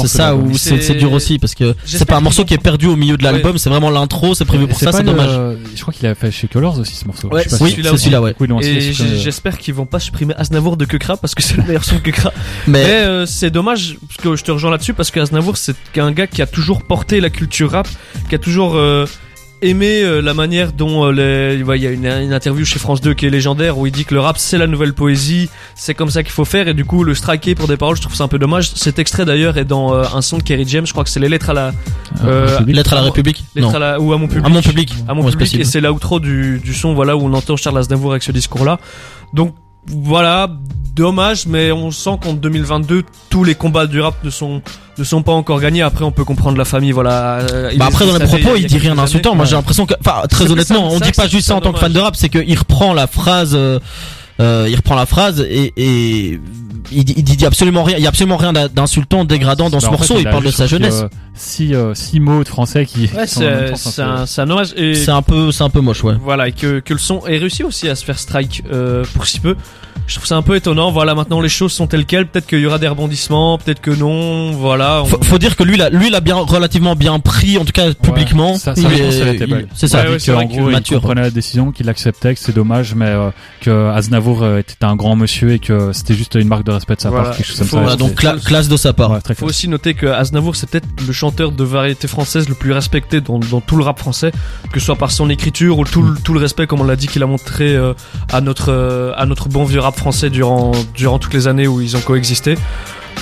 c'est ça où c'est dur aussi parce que c'est pas un morceau qui est perdu au milieu de l'album. C'est vraiment l'intro. C'est prévu pour ça. C'est dommage. Je crois qu'il a fait chez Colors aussi ce morceau. Ouais, Je sais pas Oui, c'est aussi. celui-là, ouais. Et j'espère qu'ils vont pas supprimer Aznavour de Kekra parce que c'est le meilleur son de. Mais Mais euh, c'est dommage parce que je te rejoins là-dessus parce que Aznavour c'est un gars qui a toujours porté la culture rap, qui a toujours euh, aimé euh, la manière dont euh, les... ouais, il y a une, une interview chez France 2 qui est légendaire où il dit que le rap c'est la nouvelle poésie, c'est comme ça qu'il faut faire et du coup le striker pour des paroles je trouve ça un peu dommage. Cet extrait d'ailleurs est dans euh, un son de Kerry James, je crois que c'est les lettres à la euh, lettre à la République. lettres à la ou à mon public À mon public. à mon Ouais, public et c'est l'outro du, du son voilà où on entend Charles Aznavour avec ce discours là donc voilà dommage mais on sent qu'en 2022 tous les combats du rap ne sont ne sont pas encore gagnés après on peut comprendre la famille voilà euh, il Bah après dans les propos y il dit rien d'insultant. Moi j'ai l'impression que, enfin très honnêtement, ça, on dit pas juste ça en tant que fan de rap, c'est qu'il reprend la phrase, euh, euh, il reprend la phrase et, et il, dit- il dit absolument rien. Il y a absolument rien d'in- d'insultant, dégradant dans ce Bah, en fait, morceau. Il parle de sa jeunesse. euh, six, euh, six mots de français qui Ouais, c'est un un, c'est un hommage. Et C'est un peu, c'est un peu moche, ouais. Voilà, et que, que le son ait réussi aussi à se faire strike euh, pour si peu. Je trouve ça un peu étonnant. Voilà, maintenant les choses sont telles quelles. Peut-être qu'il y aura des rebondissements, peut-être que non. Voilà. on- Faut, faut dire que lui, là, lui, il a bien, relativement bien pris, en tout cas publiquement. Ça- ça, belle. C'est ça. Ouais, ouais, c'est vrai que gros, il comprenait la décision, qu'il acceptait, que c'est dommage, mais euh, que Aznavour euh, était un grand monsieur et que c'était juste une marque de respect de sa Voilà. part, quelque chose comme ça. Voilà, donc c'était- cla- classe de sa part. ouais, Faut aussi noter que Aznavour c'est peut-être le chanteur de variété française le plus respecté dans, dans tout le rap français, que ce soit par son écriture ou tout, le- tout le respect comme on l'a dit qu'il a montré euh, à notre euh, à notre bon vieux rap français durant durant toutes les années où ils ont coexisté.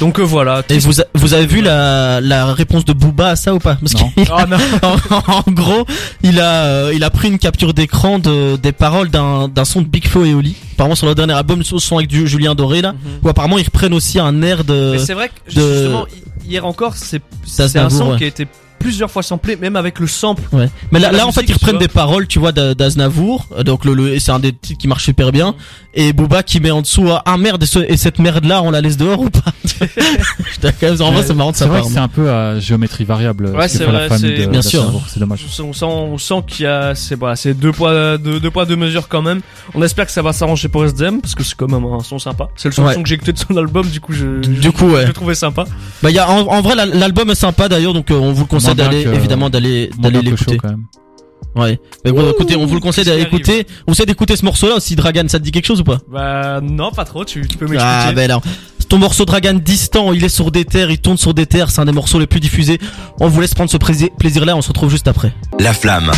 Donc euh, voilà. Et vous, a- vous avez vu la, la réponse de Booba à ça ou pas? Parce Non. Oh non. en, en gros, il a, euh, il a pris une capture d'écran de, des paroles d'un, d'un son de Big Flo et Oli. Apparemment sur leur dernier album, ce son avec du Julien Doré là. Mhm. Où apparemment ils reprennent aussi un air de. Mais c'est vrai que de- justement hi- hier encore c'est c'est un son ouais. qui a été plusieurs fois samplé même avec le sample. Ouais. Mais là, là en fait ils reprennent des paroles, tu vois, d'A- d'Aznavour. Donc le, le et c'est un des titres qui marche super bien. Et Booba qui met en dessous ah, ah merde et, ce- et cette merde là on la laisse dehors ou pas? Putain, quand même, En vrai c'est marrant de C'est sa vrai part. que c'est un peu à géométrie variable Ouais, c'est vrai, de Bien sûr. C'est dommage. On sent, on sent, qu'il y a, c'est voilà, c'est deux poids, deux, deux poids, deux mesures quand même. On espère que ça va s'arranger pour SDM parce que c'est quand même un son sympa. C'est le seul Ouais. son que j'ai écouté de son album, du coup je, Du je- coup, ouais. je le trouvais sympa. Bah y a, en, en vrai la- l'album est sympa d'ailleurs donc euh, on vous le conseille D'aller que- évidemment d'aller d'aller l'écouter. Ouais. Mais bon, écoutez, on vous le conseille d'aller qui écouter. Vous savez d'écouter ce morceau là aussi Dragan, ça te dit quelque chose ou pas? Bah non, pas trop. Tu, tu peux m'expliquer. Ah ben là. Ton morceau Dragan distant, il est sur des terres, il tourne sur des terres, c'est un des morceaux les plus diffusés. On vous laisse prendre ce plaisir là, on se retrouve juste après. La flamme.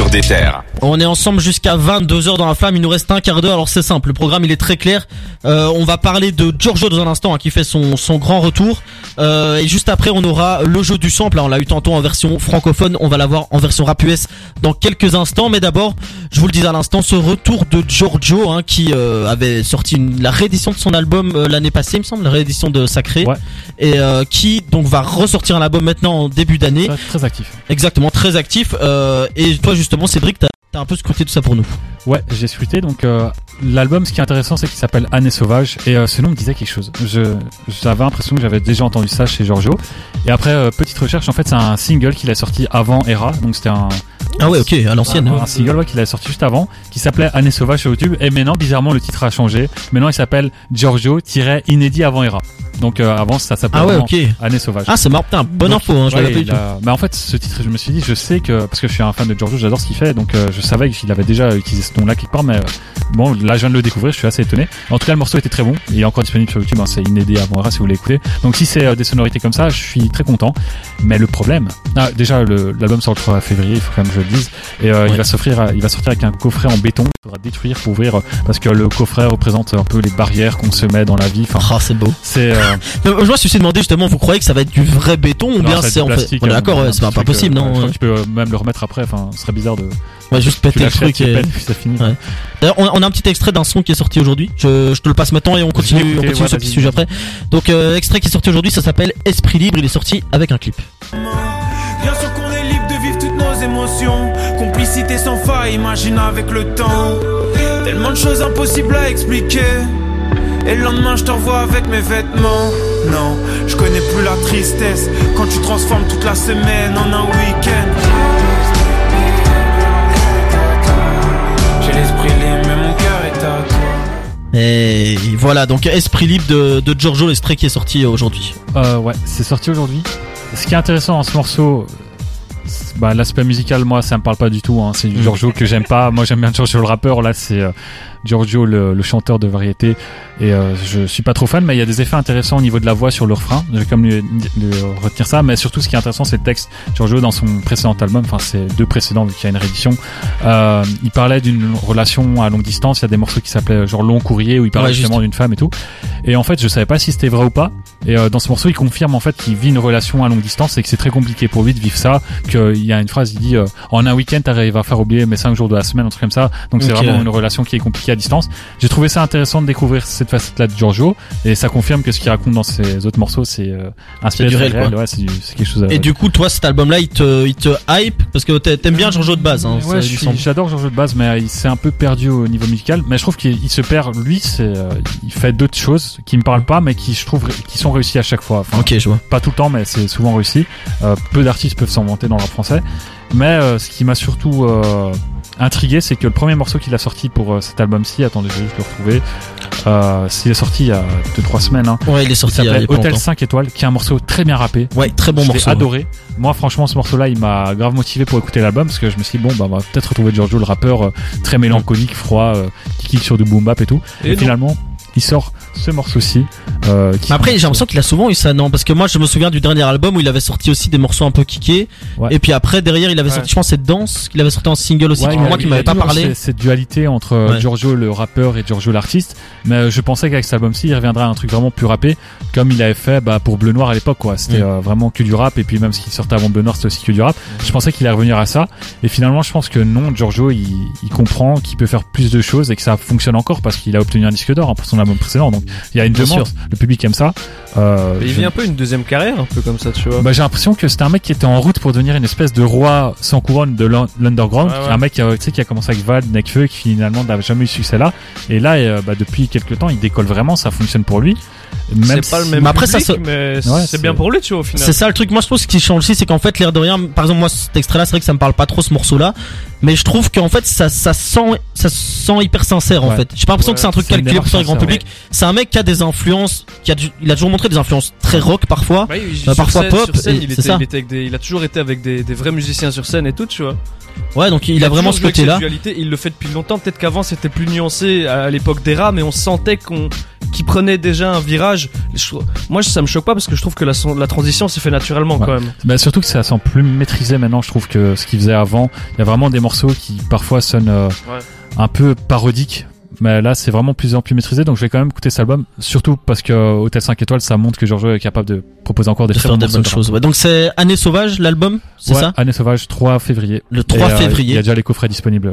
Sur des terres. On est ensemble jusqu'à 22h dans la flamme, il nous reste un quart d'heure, alors c'est simple, le programme il est très clair. Euh, on va parler de Giorgio dans un instant hein, qui fait son, son grand retour. Euh, et juste après on aura le jeu du sample, Là, on l'a eu tantôt en version francophone, on va l'avoir en version rap US dans quelques instants. Mais d'abord, je vous le dis à l'instant, ce retour de Giorgio hein, qui euh, avait sorti une- la réédition de son album euh, l'année passée, il me semble, la réédition de Sacré. Ouais. Et euh, qui donc va ressortir un album maintenant en début d'année. Très, très actif. Exactement, très actif. Euh, et toi justement, Cédric, t'as t'as un peu scruté tout ça pour nous. Ouais, j'ai scruté. Donc euh, l'album, ce qui est intéressant, c'est qu'il s'appelle Année sauvage et euh, ce nom me disait quelque chose. Je j'avais l'impression que j'avais déjà entendu ça chez Giorgio. Et après euh, petite recherche, en fait, c'est un single qu'il a sorti avant Era. Donc c'était un Ah ouais, ok, à l'ancienne. un, un single ouais, qu'il a sorti juste avant, qui s'appelait Année sauvage sur YouTube. Et maintenant, bizarrement, le titre a changé. Maintenant, il s'appelle Giorgio-inédit avant Era. Donc euh, avant, ça s'appelait Ah ouais, vraiment ok. Année sauvage. Ah, c'est marrant, putain, bonne Donc, info, hein, je ouais, l'avais pas a- Mais en fait, ce titre, je me suis dit, je sais que parce que je suis un fan de Giorgio, j'adore ce qu'il fait, donc euh, je savais qu'il avait déjà utilisé ce nom-là quelque part, mais euh, bon, là, je viens de le découvrir, je suis assez étonné. En tout cas, le morceau était très bon. Il est encore disponible sur YouTube, hein, c'est inédit avant Era si vous voulez écouter. Donc si c'est euh, des sonorités comme ça, je suis très content. Mais le problème, ah, déjà, l'album sort le 3 février, il faut quand même que je le dise, et euh, Ouais. il va s'offrir, à- il va sortir avec un coffret en béton. Il faudra détruire pour ouvrir parce que le coffret représente un peu les barrières qu'on se met dans la vie. Enfin, Ah, c'est beau. c'est euh, je me suis demandé justement, vous croyez que ça va être du vrai béton ou bien c'est en fait. plastique, On est euh, d'accord, c'est pas, possible, non Je crois ouais. que tu peux même le remettre après. Enfin, ce serait bizarre de. Ouais, juste péter le truc. et- pètes, puis c'est fini. Ouais. D'ailleurs, on, on a un petit extrait d'un son qui est sorti aujourd'hui. Je, je te le passe maintenant et on continue, on continue ouais, ce petit sujet après. Donc, euh, extrait qui est sorti aujourd'hui, ça s'appelle Esprit libre. Il est sorti avec un clip. Bien sûr qu'on est libre de vivre toutes nos émotions. Complicité sans faille, imagine avec le temps. Tellement de choses impossibles à expliquer. Et le lendemain, je te revois avec mes vêtements. Non, je connais plus la tristesse. Quand tu transformes toute la semaine en un week-end. Et voilà, donc Esprit libre de, de Giorgio, l'extrait qui est sorti aujourd'hui. Euh, ouais, c'est sorti aujourd'hui. Ce qui est intéressant dans ce morceau, bah, l'aspect musical, moi, ça me parle pas du tout. Hein. C'est du Mm. Giorgio que j'aime pas. Moi, j'aime bien Giorgio le rappeur. Là, c'est euh, Giorgio le, le chanteur de variété. Et euh, je suis pas trop fan, mais il y a des effets intéressants au niveau de la voix sur le refrain. Je vais comme lui, lui retenir ça. Mais surtout, ce qui est intéressant, c'est le texte. Giorgio, dans son précédent album, enfin, c'est deux précédents, vu qu'il y a une réédition, euh, il parlait d'une relation à longue distance. Il y a des morceaux qui s'appelaient genre Long Courrier, où il parlait Ouais, justement d'une femme et tout. Et en fait, je savais pas si c'était vrai ou pas. Et euh, dans ce morceau, il confirme en fait qu'il vit une relation à longue distance et que c'est très compliqué pour lui de vivre ça. Qu'il y a une phrase, il dit euh, en un week-end, t'arrives à faire oublier mes cinq jours de la semaine, un truc comme ça. Donc c'est vraiment une relation qui est compliquée à distance. J'ai trouvé ça intéressant de découvrir cette facette-là de Giorgio et ça confirme que ce qu'il raconte dans ses autres morceaux, c'est euh, inspiré du réel, réel. Ouais, c'est quelque chose. à- Et du coup, toi, cet album-là, il te, il te hype? Parce que t'a- t'aimes bien Giorgio de base. Hein, Ouais, il j'adore Giorgio de base, mais il s'est un peu perdu au niveau musical. Mais je trouve qu'il il se perd. Lui, c'est, euh, il fait d'autres choses qui me parlent pas, mais qui je trouve qui sont réussies à chaque fois. Enfin, Ok, je vois. pas tout le temps, mais c'est souvent réussi. Euh, peu d'artistes peuvent s'en vanter dans le rap français. Mais euh, ce qui m'a surtout euh, intrigué, c'est que le premier morceau qu'il a sorti pour euh, cet album-ci, attendez, je vais juste le retrouver. Euh, il est sorti il y a 2-3 semaines. Hein. Ouais, il est sorti il s'appelle longtemps. 5 étoiles, qui est un morceau très bien rappé. Ouais, très bon je morceau. adoré. Moi, franchement, ce morceau-là, il m'a grave motivé pour écouter l'album parce que je me suis dit, bon, bah, on va peut-être retrouver Giorgio, le rappeur euh, très mélancolique, froid, euh, qui kick sur du boom bap et tout. Et, Et non. finalement, il sort ce morceau-ci. Euh, après, j'ai l'impression qu'il a souvent eu ça, non? Parce que moi, je me souviens du dernier album où il avait sorti aussi des morceaux un peu kickés. Ouais. Et puis après, derrière, il avait Ouais. sorti, je pense, cette danse qu'il avait sorti en single aussi, Ouais, moi, qui il m'avait pas parlé. cette- dualité entre euh, Ouais. Giorgio le rappeur et Giorgio l'artiste, mais euh, je pensais qu'avec cet album-ci, il reviendrait à un truc vraiment plus rappé, comme il avait fait bah, pour Bleu Noir à l'époque, quoi. C'était Mm. euh, vraiment que du rap, et puis même ce qui sortait avant Bleu Noir, c'était aussi que du rap. Je pensais qu'il allait revenir à ça, et finalement, je pense que non, Giorgio, il, il comprend qu'il peut faire plus de choses et que ça fonctionne encore parce qu'il a obtenu un disque d'or hein, pour son album précédent. Donc, il y a une Bien demande, sûr. le public aime ça. Euh, il je- vit un peu une deuxième carrière, un peu comme ça, tu vois. bah, j'ai l'impression que c'était un mec qui était en route pour devenir une espèce de roi sans couronne de l'un- l'underground. Ouais. Un mec qui a, tu sais, qui a commencé avec Val, Nekfeu, qui finalement n'a jamais eu succès là. Et là, euh, bah, depuis quelques temps, il décolle vraiment, ça fonctionne pour lui. Même c'est pas le même Mais après, ça public, mais Ouais, c'est c'est- bien pour lui, tu vois, au final. C'est ça le truc. Moi, je trouve ce qui change aussi, c'est qu'en fait, l'air de rien, par exemple, moi, cet extrait-là, c'est vrai que ça me parle pas trop ce morceau-là, mais je trouve qu'en fait, ça, ça sent, ça sent hyper sincère, en fait. J'ai pas l'impression Ouais, que c'est un truc calculé pour faire le grand public. C'est un mec qui a des influences, qui a, du- il a toujours montré des influences très rock parfois. Bah, il- Euh, parfois scène- pop, scène, et il, c'est était, ça. il, était avec des, il a toujours été avec des, des vrais musiciens sur scène et tout, tu vois. Ouais, donc il, a vraiment ce côté-là. dualité, il le fait depuis longtemps. Peut-être qu'avant c'était plus nuancé à l'époque des rats, mais on sentait qu'on qu'il prenait déjà un virage. Je- moi, ça me choque pas parce que je trouve que la, transition s'est fait naturellement Ouais. quand même. bah, surtout que ça sent plus maîtrisé maintenant, je trouve, que ce qu'il faisait avant. Il y a vraiment des morceaux qui parfois sonnent euh, Ouais. un peu parodiques. Mais là, c'est vraiment plus en plus maîtrisé, donc je vais quand même écouter cet album, surtout parce que euh, Hôtel 5 étoiles, ça montre que Giorgio est capable de proposer encore des De très faire des bonnes choses. Ouais. Donc c'est Année Sauvage, l'album, c'est Ouais, ça? Année Sauvage, 3 février. Le Et, 3 euh, Il y février. a déjà les coffrets disponibles.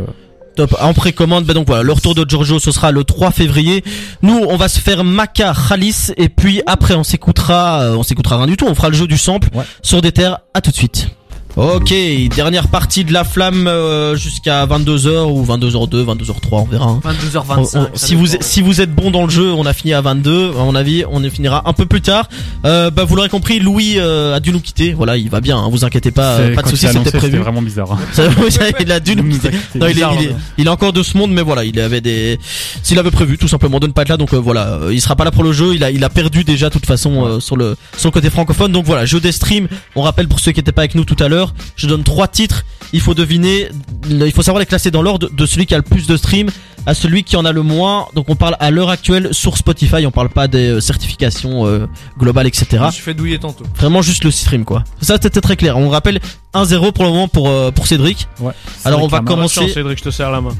Top. En précommande, ben donc voilà, le retour de Giorgio, ce sera le 3 février. Nous, on va se faire Maca, Khalis, et puis après, on s'écoutera, euh, on s'écoutera rien du tout. On fera le jeu du sample Ouais. sur des terres. À tout de suite. Ok, dernière partie de la flamme euh, jusqu'à 22h ou 22h02, 22h03, on verra. hein. 22h25. On- on- si vous si vous êtes bon dans le jeu, on a fini à 22. À mon avis, on y finira un peu plus tard. Euh, bah vous l'aurez compris, Louis euh, a dû nous quitter. Voilà, il va bien. Hein, vous inquiétez pas, euh, C'est- pas de soucis, il a c'était prévu. vraiment bizarre. hein. Il a dû nous quitter. Non, il est, bizarre, il, est, là. il est encore de ce monde, mais voilà, il avait des, s'il avait prévu tout simplement de ne pas être là, donc euh, voilà, euh, il sera pas là pour le jeu. Il a, il a perdu déjà de toute façon euh, sur le sur le côté francophone. Donc voilà, jeu des streams. On rappelle pour ceux qui étaient pas avec nous tout à l'heure, je donne trois titres. Il faut deviner, il faut savoir les classer dans l'ordre de celui qui a le plus de streams à celui qui en a le moins. Donc on parle à l'heure actuelle sur Spotify. On parle pas des euh, certifications euh, globales, etc. Je me suis fait douiller tantôt. Vraiment juste le stream quoi. Ça c'était très clair. On rappelle 1-0 pour le moment pour euh, pour Cédric. Ouais. Alors, on va commencer- Chance, Cédric, je te serre la main.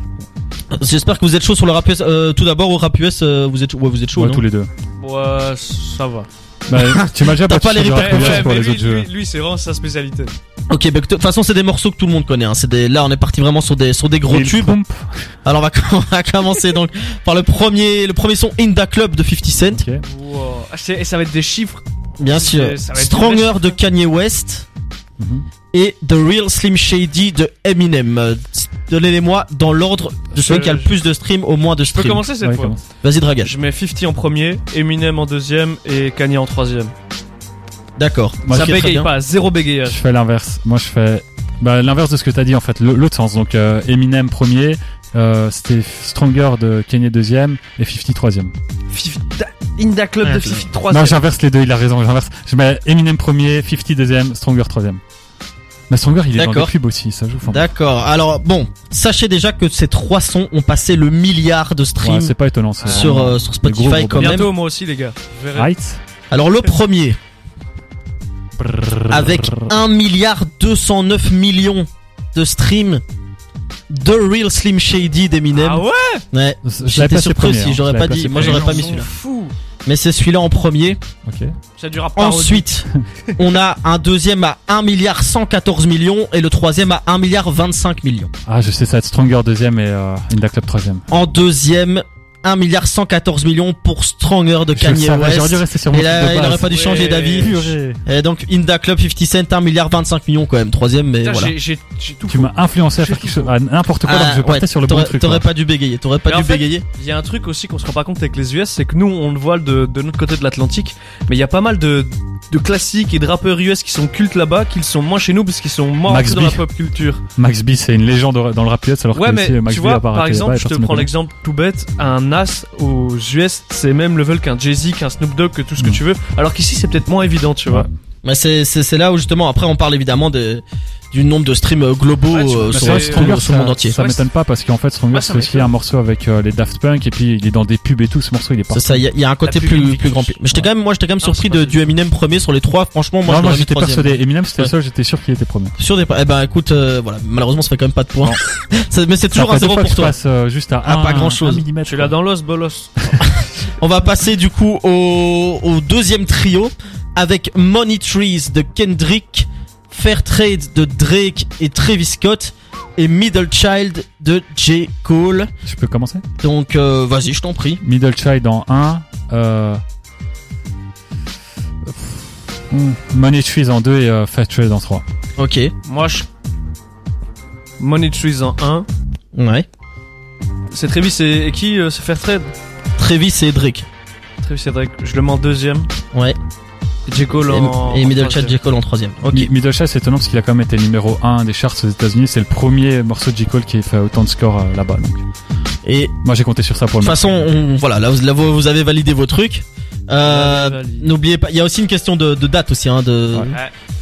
J'espère que vous êtes chaud sur le rap US. Euh, tout d'abord au rap US, euh, vous êtes ouais, vous êtes chaud Ouais, non tous les deux. Ouais, ça va. Bah, tu m'as déjà T'as battu pas les répercussions pour les lui, autres jeux. lui, lui, c'est vraiment sa spécialité. Ok, bah, de toute façon c'est des morceaux que tout le monde connaît. Hein. C'est des là on est parti vraiment sur des sur des gros tubes. Alors on va, on va commencer donc par le premier le premier son In Da Club de 50 Cent. Ok. Wow. Ah, c'est- Et ça va être des chiffres. Bien sûr. Stronger de Kanye West Et The Real Slim Shady de Eminem. Donnez-les-moi dans l'ordre de celui Je- qui a le plus de streams au moins de Je peux streams. commencer cette Ouais, fois. commence. Vas-y Dragage. Je mets 50 en premier, Eminem en deuxième et Kanye en troisième. D'accord. Moi, ça bégaye pas, zéro Je bégayage. fais l'inverse. Moi, je fais bah, l'inverse de ce que t'as dit en fait, le- l'autre sens. Donc euh, Eminem premier, euh, c'était Stronger de Kanye deuxième et 50 troisième. 50 Inda Club de Ouais, 50 Non, troisième. j'inverse les deux. Il a raison. J'inverse. Je mets Eminem premier, 50 deuxième, Stronger troisième. Mais Stronger, il est dans D'accord. les pubs aussi. Ça joue. D'accord. Alors bon, sachez déjà que ces trois sons ont passé le milliard de ouais, streams c'est pas étonnant. c'est sur euh, sur des gros, Spotify gros quand même. Bientôt moi aussi les gars. Right. Alors le premier avec 1 milliard 209 millions de streams The Real Slim Shady d'Eminem. Ah ouais? Ouais. J'étais surpris premier, aussi, hein. j'aurais pas dit. Moi j'aurais pas mis Ils sont celui-là. fous. Mais c'est celui-là en premier. Ok. Ça durera pas. Ensuite, on a un deuxième à 1 milliard 114 millions et le troisième à 1 milliard 25 millions. Ah, je sais, ça va être Stronger deuxième et euh, Inda Club troisième. En deuxième, 1 milliard 114 millions pour Stronger de Je Kanye West. dû rester sur mon Et là, il base. aurait pas dû changer Ouais. d'avis. Et donc Inda Club 50 Cent 1 milliard 25 millions quand même troisième mais Putain, voilà. j'ai- j'ai j'ai tout Tu faux. m'as influencé à faire quelque chose, à n'importe quoi, alors que je Ah, partais ouais, sur le bon t'aurais- truc. T'aurais quoi. pas dû bégayer, t'aurais pas Mais dû en fait, bégayer. Il y a un truc aussi qu'on se rend pas compte avec les US, c'est que nous on le voit de, de notre côté de l'Atlantique, mais il y a pas mal de, de classiques et de rappeurs US qui sont cultes là-bas, qui le sont moins chez nous parce qu'ils sont ancrés dans B. la pop culture. Max B, c'est une légende dans le rap US, alors Ouais, que mais ici, Max tu B vois, a pas par exemple, je te prends l'exemple tout bête, un Nas aux US, c'est même level qu'un Jay-Z, qu'un Snoop Dogg, que tout ce que Mm. tu veux, alors qu'ici c'est peut-être moins évident, tu vois. Ouais. Mais c'est c'est c'est là où justement après on parle évidemment de, du nombre de streams euh, globaux Ouais, euh, sur, Stronger, le monde entier. Ça Ouais, m'étonne pas parce qu'en fait, Stronger, c'est aussi un morceau avec euh, les Daft Punk et puis il est dans des pubs et tout. Ce morceau, il est C'est partout. ça, il y, a- il y a un côté plus grand. Mais j'étais quand même moi j'étais quand même Ah, surpris pas de du Eminem premier sur les trois. Franchement moi non, je moi j'étais persuadé. Eminem, c'était Ouais. le seul, j'étais sûr qu'il était premier. Sur des eh ben écoute euh, voilà malheureusement ça fait quand même pas de points. Ça- mais c'est toujours un zéro pour toi. passe juste à Ah, un, pas un millimètre, Tu l'as dans l'os, bolos. On va passer du coup au, au deuxième trio avec Money Trees de Kendrick, Fairtrade de Drake et Travis Scott et Middle Child de J. Cole. Je peux commencer Donc euh, vas-y, je t'en prie. Middle Child en 1. Euh... Money Trees en 2 et euh, Fat Trade en 3. Ok. Moi, je. Money Trees en 1. Ouais. C'est Travis et, et qui euh, se faire trade Travis et Drake. Travis et Drake. Je le mets en deuxième. Ouais. J. Cole en. Et, Middle troisième. Child J. Cole en troisième. Ok. Mi- Middle Child, c'est étonnant parce qu'il a quand même été numéro 1 des charts aux États-Unis. C'est le premier morceau de J. Cole qui a fait autant de scores euh, là-bas. Donc, Et de moi, j'ai compté sur ça pour toute le façon, on, voilà, là vous, là, vous avez validé vos trucs. Euh. N'oubliez pas, il y a aussi une question de, de date aussi. Hein, de, Ouais.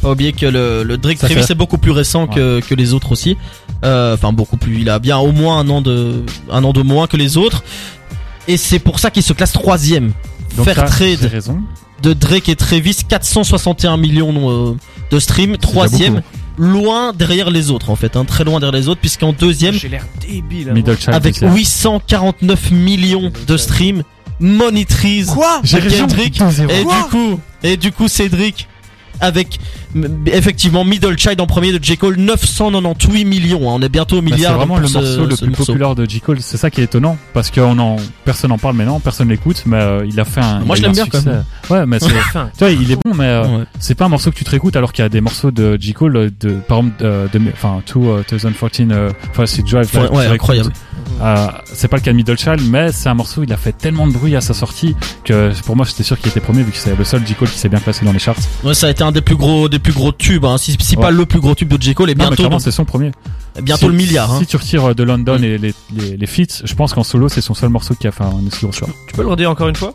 Pas oublier que le, le Drake Travis fait- est beaucoup plus récent que, que les autres aussi. Euh, Enfin beaucoup plus. Il a bien au moins un an de un an de moins que les autres. Et c'est pour ça qu'il se classe troisième. Donc, Fair là, j'ai trade raison. De Drake et Travis, 461 millions euh, de streams. Troisième, beaucoup. loin derrière les autres en fait, hein, très loin derrière les autres, puisqu'en deuxième, J'ai l'air débile. hein, avec deuxième. 849 millions de streams, Money Trees Quoi J'ai de raison. Kendrick. 2-0. Et du coup, et du coup, Cédric, avec effectivement Middle Child en premier de J. Cole, 998 millions. hein. On est bientôt au Bah, milliard. c'est vraiment le ce- morceau le ce plus morceau. populaire de J. Cole. C'est ça qui est étonnant parce que on en, personne n'en parle maintenant, personne l'écoute, mais euh, il a fait un. Moi, je l'aime bien, quand succès. Ouais, mais c'est, tu vois, il est bon, mais euh, Ouais. c'est pas un morceau que tu te réécoutes alors qu'il y a des morceaux de J. Cole euh, de, par exemple, euh, de, enfin, tout euh, 2014, euh, enfin, c'est Drive. Ouais, ouais, incroyable. Euh, c'est pas le cas de mais c'est un morceau, il a fait tellement de bruit à sa sortie que pour moi, j'étais sûr qu'il était premier vu que c'est le seul J. Cole qui s'est bien classé dans les charts. Ouais, ça a été un des plus gros, des plus gros tubes. Hein. Si, si pas le plus gros tube de J. Cole, et Non, mais bientôt, clairement, c'est son premier. Bientôt Si- le milliard. Hein. Si tu retires euh, de London et les, les, les feats, je pense qu'en solo, c'est son seul morceau qui a fait un aussi gros score. tu peux le redire encore une fois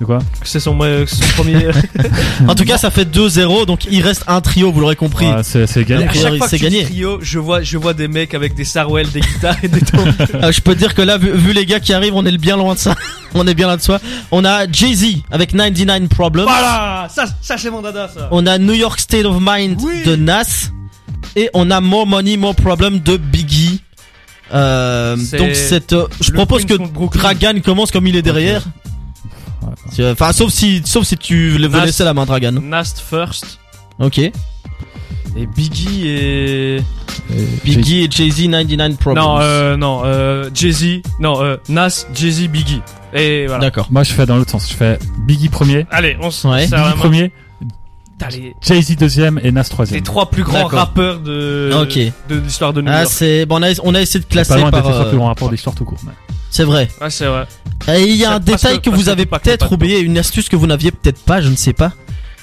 De quoi Que c'est son, euh, premier. En tout cas, ça fait 2-0, donc il reste un trio, vous l'aurez compris. Ouais, c'est, c'est gagné. à chaque fois que c'est tu gagné. trio, je vois, je vois des mecs avec des sarouels, des guitares et des tons. Euh, je peux te dire que là, vu, vu les gars qui arrivent, on est bien loin de ça. on est bien là de soi. On a Jay-Z avec 99 Problems. voilà, ça, ça c'est mon dada ça. On a New York State of Mind Oui. de Nas. Et on a More Money, More Problem de Biggie. Euh, donc cette, euh, je propose que. Dragan commence comme il est derrière. Tu- Enfin, sauf si, sauf si tu veux laisser la main, Dragan. Nast first Ok. et Biggie et Biggie et Jay-Z 99 Problems. non euh, non euh, Jay-Z non euh, Nas Jay-Z Biggie et voilà. D'accord. Moi, je fais dans l'autre sens. Je fais Biggie premier, Allez, on se Ouais. Biggie premier, les, Jay-Z deuxième et Nas les troisième. trois plus grands rappeurs de l'histoire de New Ah, York. c'est bon. On a, on a essayé de classer pas loin par. d'être le euh, plus grand rapport d'histoire tout court. mais- c'est vrai. Ouais, c'est vrai. Et il y a Ça un détail que passe vous avez que peut-être oublié, une astuce que vous n'aviez peut-être pas, je ne sais pas.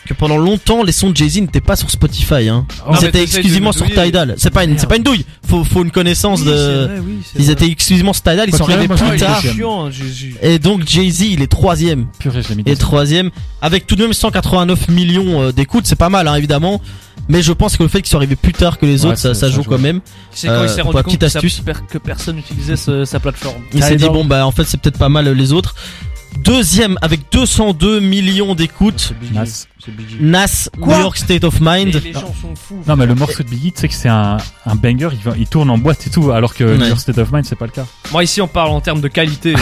Que pendant longtemps, les sons de Jay-Z n'étaient pas sur Spotify. Hein. Non, Ils étaient exclusivement me sur. Tidal. C'est pas une, c'est pas une douille. Faut, faut une connaissance Oui, de. vrai, oui, Ils vrai. étaient exclusivement sur Tidal. Ils Quoi sont arrivés plus tard. chiant, Jay-Z. Et donc Jay-Z, il est troisième. Purée, je l'ai mis Et troisième, avec tout de même 189 millions euh, d'écoutes, c'est pas mal, hein, évidemment. Mais je pense que le fait qu'ils soient arrivés plus tard que les autres, ça, ça- joue quand même. C'est quand Euh, il s'est pour rendu compte petite astuce. que personne n'utilisait sa plateforme. Il s'est dit bon bah en fait c'est peut-être pas mal euh, les autres. Deuxième avec 202 millions d'écoutes. Nas. Nas, New York State of Mind. Les, les gens sont fous. Non mais le morceau de Biggie, tu sais que c'est un, un banger, il, va- il tourne en boîte et tout, alors que Ouais. New York State of Mind c'est pas le cas. Moi ici on parle en termes de qualité.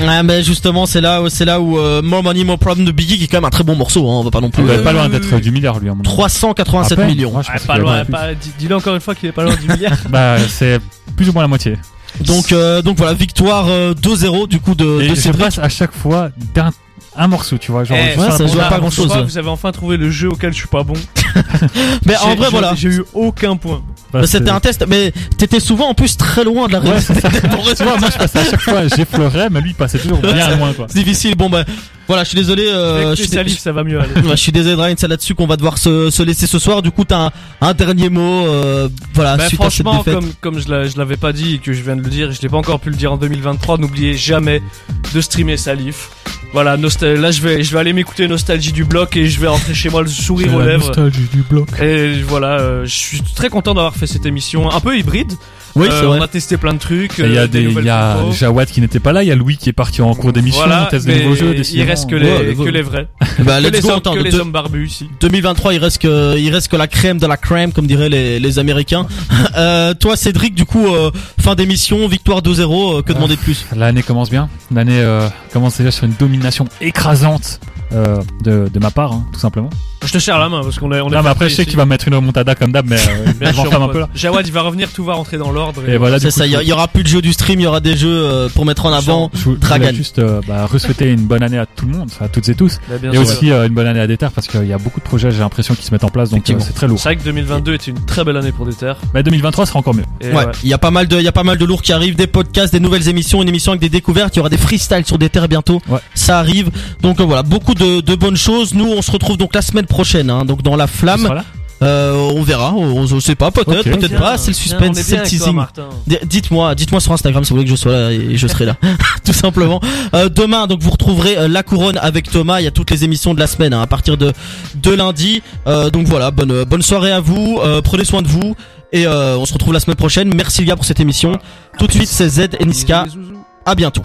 Ouais, mais justement, c'est là, où- c'est là où euh, More Money, More Problem de Biggie, qui est quand même un très bon morceau, hein, on va pas non plus. Euh, pas loin d'être du milliard lui à mon avis. 387 À peine millions. Ouais, je Ah, pas loin, pas- dis-le encore une fois qu'il est pas loin du milliard. Bah c'est plus ou moins la moitié. Donc, euh, donc voilà, victoire euh, 2-0 du coup de, Et de je Cédric. passe à chaque fois d'un un morceau, tu vois, genre Eh, ouais, ça bon- joue pas grand chose. Vous avez enfin trouvé le jeu auquel je suis pas bon. Mais en vrai, voilà. J'ai eu aucun point. Bah, Bah, C'était un test, mais t'étais souvent en plus très loin de la Ouais, réussite. c'est ça. Tu vois, moi je passais à chaque fois, j'effleurais, mais lui il passait toujours bien loin quoi. C'est difficile. Bon bah voilà, je suis désolé. Euh, je suis salifs, ça va mieux aller. Ouais, je suis désolé, Ryan, c'est là-dessus qu'on va devoir se, se laisser ce soir. Du coup, t'as un, un dernier mot, euh, voilà, Bah, suite à cette franchement, comme, comme je l'a- je l'avais pas dit et que je viens de le dire, je l'ai pas encore pu le dire en 2023, n'oubliez jamais de streamer Salif. Voilà, nostal- là je vais, je vais aller m'écouter Nostalgie du bloc et je vais rentrer chez moi le sourire aux lèvres. nostalgie du bloc. Et voilà, euh, je suis très content d'avoir fait cette émission un peu hybride. Oui, Euh, on a testé plein de trucs. Il y euh, a des, il nouvelles y a. Jawad qui n'était pas là, il y a Louis qui est parti en cours d'émission, Voilà, on teste de mais nouveaux jeux, il reste que les, Ouais, que les vrais. Bah, que les, go, hommes, attends, que les de- hommes barbus ici. 2023, il reste que, il reste que la crème de la crème, comme diraient les, les Américains. euh, toi, Cédric, du coup, euh, fin d'émission, victoire 2-0, euh, que demander de plus? L'année commence bien. L'année euh, commence déjà sur une domination écrasante euh, de, de ma part, hein, tout simplement. Je te serre la main parce qu'on est, on est Non, mais après, je sais qu'il va mettre une remontada comme d'hab, mais euh, Bien je un peu là. Jawad, il va revenir, tout va rentrer dans l'ordre. Et voilà, du C'est coup, ça, il y, a- il y aura plus de jeux du stream, il y aura des jeux euh, pour mettre en avant. je, je voulais juste euh, bah, re-souhaiter une bonne année à tout le monde, à toutes et tous. Bah, bien Et sûr. aussi euh, une bonne année à Déter parce qu'il y a beaucoup de projets, j'ai l'impression, qui se mettent en place, donc euh, Effectivement. c'est très lourd. C'est vrai que 2022 était une très belle année pour des terres. Mais 2023 sera encore mieux. Et Ouais, ouais. il y a pas mal de, il y a pas mal de lourds qui arrivent, des podcasts, des nouvelles émissions, une émission avec des découvertes, il y aura des freestyles sur des terres bientôt. Ouais. Ça arrive. Donc euh, voilà, beaucoup de, de bonnes choses. Nous, on se retrouve donc la semaine prochaine, hein, donc dans la flamme. Euh, on verra, on, on sait pas, peut-être, peut-être pas. C'est le suspense, c'est le teasing. Dites-moi, dites-moi sur Instagram si vous voulez que je sois là et je serai là, tout simplement. Euh, demain, donc vous retrouverez euh, la couronne avec Thomas. Il y a toutes les émissions de la semaine hein, à partir de de lundi. Euh, donc voilà, bonne bonne soirée à vous. Euh, prenez soin de vous et euh, on se retrouve la semaine prochaine. Merci les gars pour cette émission. Tout de suite, c'est Z et Niska. À bientôt.